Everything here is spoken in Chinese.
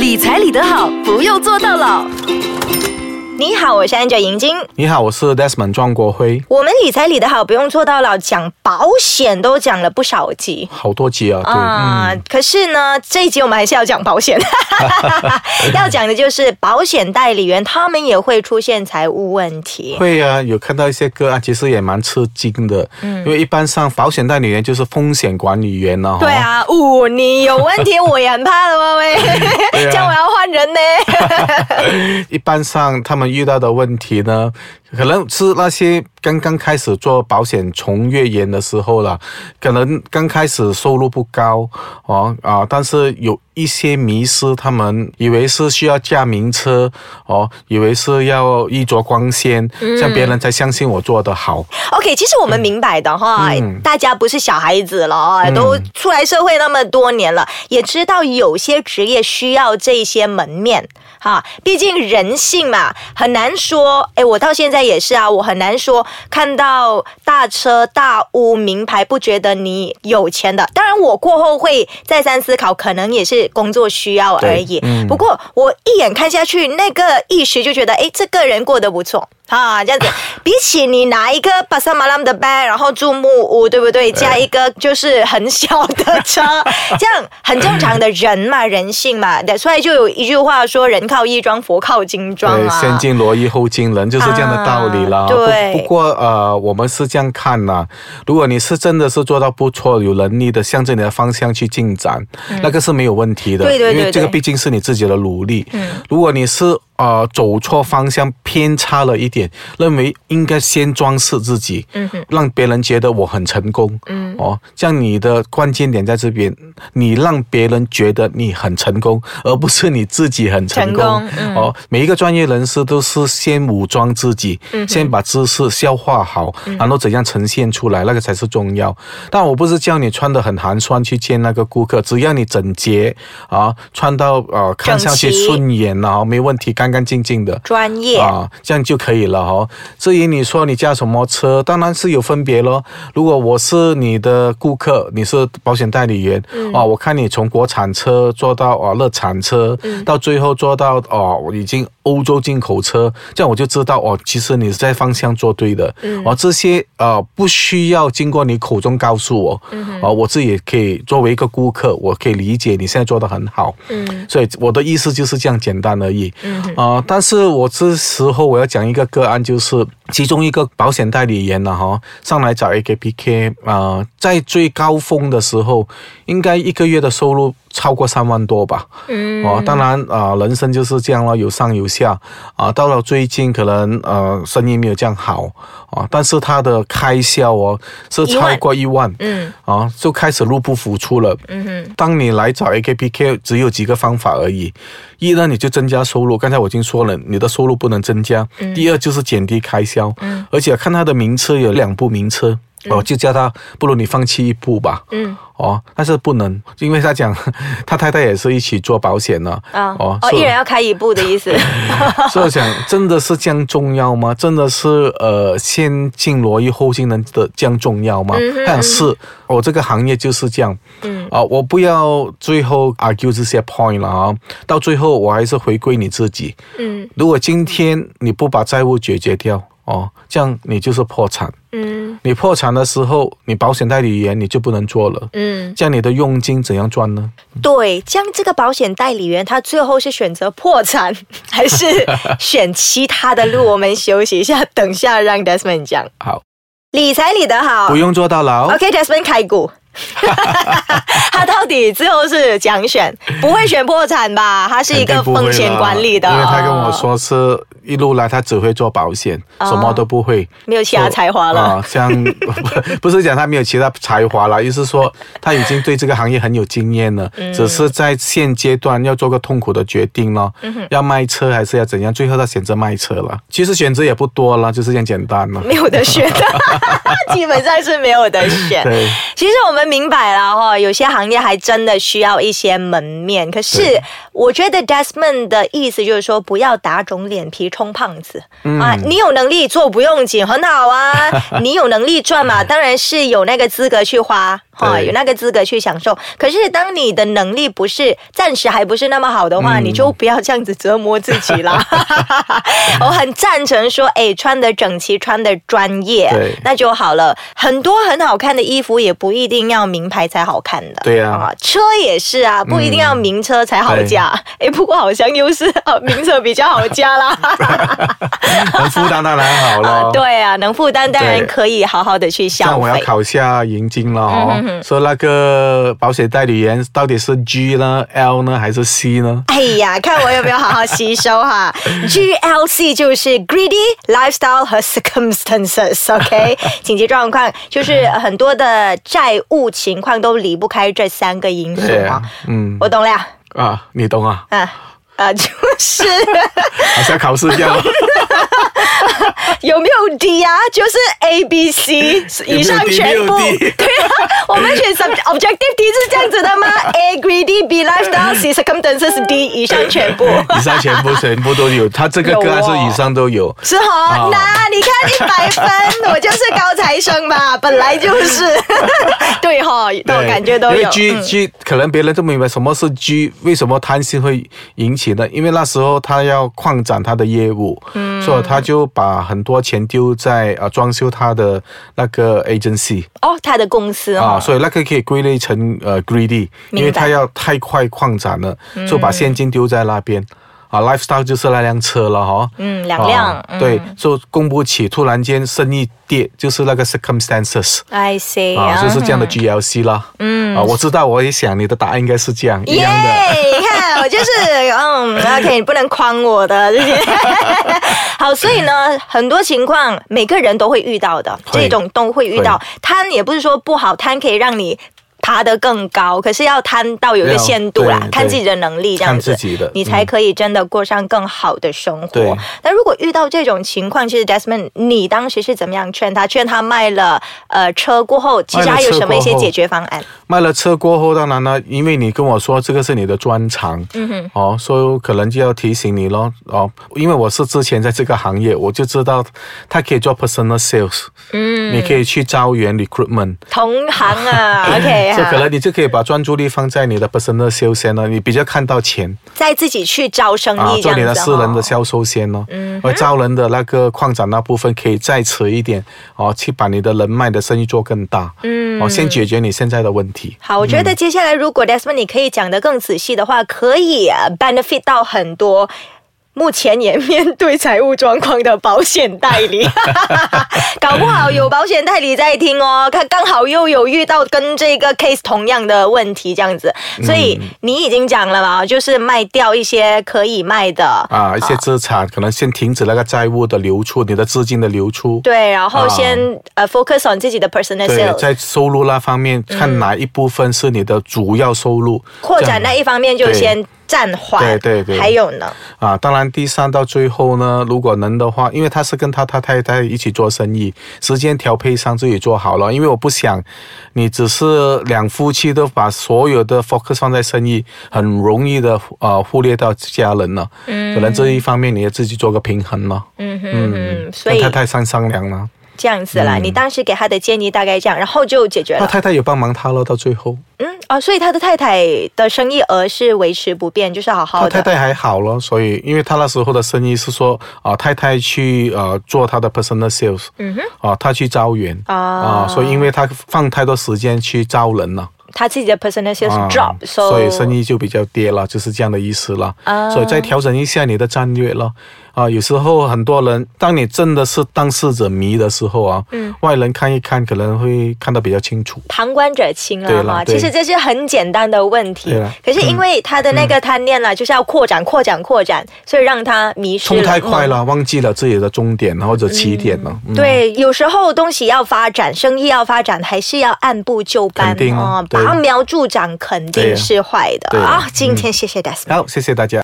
理财理得好，不用做到老。你好，我是 Angel 银晶。你好，我是 Desmond 庄国辉。我们理财理得好，不用做到老，讲保险都讲了不少集。好多集啊，对，啊、嗯，可是呢，这一集我们还是要讲保险，要讲的就是保险代理员，他们也会出现财务问题。会啊，有看到一些个案，其实也蛮吃惊的。嗯，因为一般上保险代理员就是风险管理员呢。对啊，哦，你有问题，我也很怕的嘛喂，这样我要换人呢。一般上他们遇到的问题呢，可能是那些刚刚开始做保险从业员的时候了，可能刚开始收入不高哦啊，但是有一些迷失，他们以为是需要驾名车哦，以为是要衣着光鲜，这样别人才相信我做得好。OK，其实我们明白的哈，嗯大家不是小孩子了啊，都出来社会那么多年了，也知道有些职业需要这些门面哈。毕竟人性嘛，很难说。哎，我到现在也是啊，我很难说看到大车大屋名牌不觉得你有钱的。当然，我过后会再三思考，可能也是工作需要而已。嗯不过我一眼看下去，那个意识就觉得，哎，这个人过得不错。啊，这样子，比起你拿一个巴萨马拉姆的 bag，然后住木屋，对不对？加一个就是很小的车，这样很正常的人嘛，人性嘛。所以就有一句话说：“人靠衣装，佛靠金装对，啊。”先敬罗衣后敬人，就是这样的道理啦。啊对不不过呃，我们是这样看呐、如果你是真的是做到不错，有能力的，向着你的方向去进展，那个是没有问题的。对对对对因为这个毕竟是你自己的努力。嗯，如果你是呃走错方向，偏差了一点，认为应该先装饰自己，嗯让别人觉得我很成功。嗯，哦，这样你的关键点在这边，你让别人觉得你很成功，而不是你自己很成功。成功嗯哦，每一个专业人士都是先武装自己，先把知识消化好，然后怎样呈现出来，那个才是重要。但我不是叫你穿的很寒酸去见那个顾客，只要你整洁啊，穿到呃看上去顺眼啊，没问题，干干净净的。专业。啊，这样就可以了哦。至于你说你驾什么车，当然是有分别咯。如果我是你的顾客，你是保险代理员，嗯哦，我看你从国产车做到哦日产车，嗯到最后做到哦已经欧洲进口车，这样我就知道哦，其实你是在方向做对的。嗯哦，这些呃不需要经过你口中告诉我，嗯哦，我自己也可以作为一个顾客，我可以理解你现在做的很好。嗯所以我的意思就是这样简单而已。嗯啊、但是我这时候我要讲一个个案，就是其中一个保险代理人呢，哈，上来找 AKPK 啊、在最高峰的时候，应该一个月的收入超过三万多吧。嗯哦，当然啊、人生就是这样了，有上有下啊。到了最近可能呃生意没有这样好啊，但是他的开销哦是超过一万，嗯啊，就开始入不敷出了。嗯哼，当你来找 AKPK，只有几个方法而已。一呢，你就增加收入，刚才我已经说了，你的收入不能增加。嗯第二就是减低开销，而且看他的名车有两部名车。哦，就叫他，不如你放弃一步吧。嗯，哦，但是不能，因为他讲 他太太也是一起做保险的。啊哦，哦，一人要开一步的意思。所以我想，真的是这样重要吗？真的是呃，先敬罗衣后敬人的这样重要吗？嗯哼他想是，我这个行业就是这样。嗯啊、我不要最后 argue 这些 point 了啊，到最后我还是回归你自己。嗯如果今天你不把债务解决掉，哦，这样你就是破产。嗯你破产的时候，你保险代理员你就不能做了。嗯，这样你的佣金怎样赚呢？对，这样这个保险代理员他最后是选择破产，还是选其他的路？我们休息一下，等下让 Desmond 讲。好，理财理得好不用坐到牢。OK，Desmond 开股。他到底最后是讲选，不会选破产吧？他是一个风险管理的，因为他跟我哦说是一路来他只会做保险，哦什么都不会。没有其他才华了。啊，像 不是讲他没有其他才华了，意思是说他已经对这个行业很有经验了，嗯只是在现阶段要做个痛苦的决定咯，嗯要卖车还是要怎样？最后他选择卖车了。其实选择也不多了，就是这样简单了。没有得选的，基本上是没有得选。对，其实我们明白了哈，有些行业还真的需要一些门面。可是我觉得 Desmond 的意思就是说，不要打肿脸皮充胖子、嗯啊！你有能力做不用紧，很好啊。你有能力赚嘛，当然是有那个资格去花哈，对有那个资格去享受。可是当你的能力不是暂时还不是那么好的话，嗯你就不要这样子折磨自己啦。我很赞成说，哎，穿的整齐，穿的专业对，那就好了。很多很好看的衣服也不一定要名牌才好看的。对呀车也是啊，不一定要名车才好驾。哎、不过好像又是啊，名车比较好驾啦。能负担当然好啊了。，对啊，能负担当然可以好好的去消像我要费。考下银金了哦，嗯说那个保险代理员到底是 G 呢、L 呢还是 C 呢？哎呀，看我有没有好好吸收哈。GLC 就是 greedy lifestyle 和 circumstances，OK，紧急状况就是很多的债务情况都离不开这三个因素啊嗯。我懂了呀，啊，你懂啊，啊啊，就是 好像考试这样。有没有 D 啊？就是 A、B、C 以上全部。D？对啊，我们选 sub objective D 是这样子的吗？A greedy, B lifestyle, C circumstances, D 以上全部。以上全部全部都有，他这个有个案是哦以上都有。是哈，啊那你看一百分，我就是高材生嘛，本来就是。对哈，我感觉都因为有。G 嗯 G 可能别人都不明白什么是 G，为什么贪心会引起呢？因为那时候他要扩展他的业务，嗯，所以他就把很多钱丢在呃装修他的那个 agency 哦，他的公司啊，哦，所以那个可以归类成呃 greedy，因为他要太快扩展了，就把现金丢在那边。啊，lifestyle 就是那辆车了哈，嗯两辆对，就供不起，突然间生意跌，就是那个 circumstances，I see 啊，就是这样的 GLC 啦。嗯，啊，我知道，我也想你的答案应该是这样一耶样的。你看我就是嗯，OK，你不能诓我的这些。好，所以呢，很多情况每个人都会遇到的，这种都会遇到。贪也不是说不好，贪可以让你。爬得更高，可是要贪到有一个限度啦对，看自己的能力这样子，看自己的你才可以真的过上更好的生活对。那如果遇到这种情况，其实 Desmond，你当时是怎么样劝他？劝他卖了呃车过后，其实还有什么一些解决方案？卖了车过后，当然了，因为你跟我说这个是你的专长，嗯哼，哦，所以可能就要提醒你咯，哦，因为我是之前在这个行业，我就知道他可以做 personal sales，嗯，你可以去招员 recruitment，同行啊，OK，所以可能你就可以把专注力放在你的 personal sales 先了，你比较看到钱再自己去招生啊，意这做你的。私人的销售先咯，嗯，而招人的那个扩展那部分可以再迟一点，哦，去把你的人脉的生意做更大，嗯，哦，先解决你现在的问题。好，我觉得接下来如果 Desmond 你可以讲得更仔细的话，可以呃 benefit 到很多。目前也面对财务状况的保险代理，搞不好有保险代理在听哦，他刚好又有遇到跟这个 case 同样的问题，这样子，所以你已经讲了嘛，就是卖掉一些可以卖的，啊，一些资产可能先停止那个债务的流出，你的资金的流出。对，然后先、呃 focus on 自己的 personal，sales，在收入那方面，看哪一部分是你的主要收入，扩展那一方面就先暂缓，对对对还有呢，啊。当然，第三到最后呢，如果能的话，因为他是跟他他太太一起做生意，时间调配上自己做好了。因为我不想你只是两夫妻都把所有的 focus 放在生意，很容易的呃忽略到家人了。嗯，可能这一方面你要自己做个平衡了。嗯哼跟以太太商商量了，这样子啦，你当时给他的建议大概这样，然后就解决了他了。太太有帮忙他了，到最后。嗯哦，所以他的太太的生意额是维持不变，就是好好的。他太太还好了，所以因为他那时候的生意是说啊、太太去呃做他的 personal sales，嗯哼，啊、他去招员啊啊、所以因为他放太多时间去招人了。他自己的 personal sales 啊 drop，、所以生意就比较跌了，就是这样的意思了。啊所以再调整一下你的战略了。啊，有时候很多人，当你真的是当事者迷的时候啊，嗯，外人看一看可能会看得比较清楚。旁观者清了哈。对了对其实这是很简单的问题可是因为他的那个贪念呢，就是要扩展、扩展、扩展，所以让他迷失冲。太快了，忘记了自己的终点或者起点了。嗯对，有时候东西要发展，生意要发展，还是要按部就班啊拔苗助长肯定是坏的对啊啊。今天谢谢 Desmond。好，谢谢大家。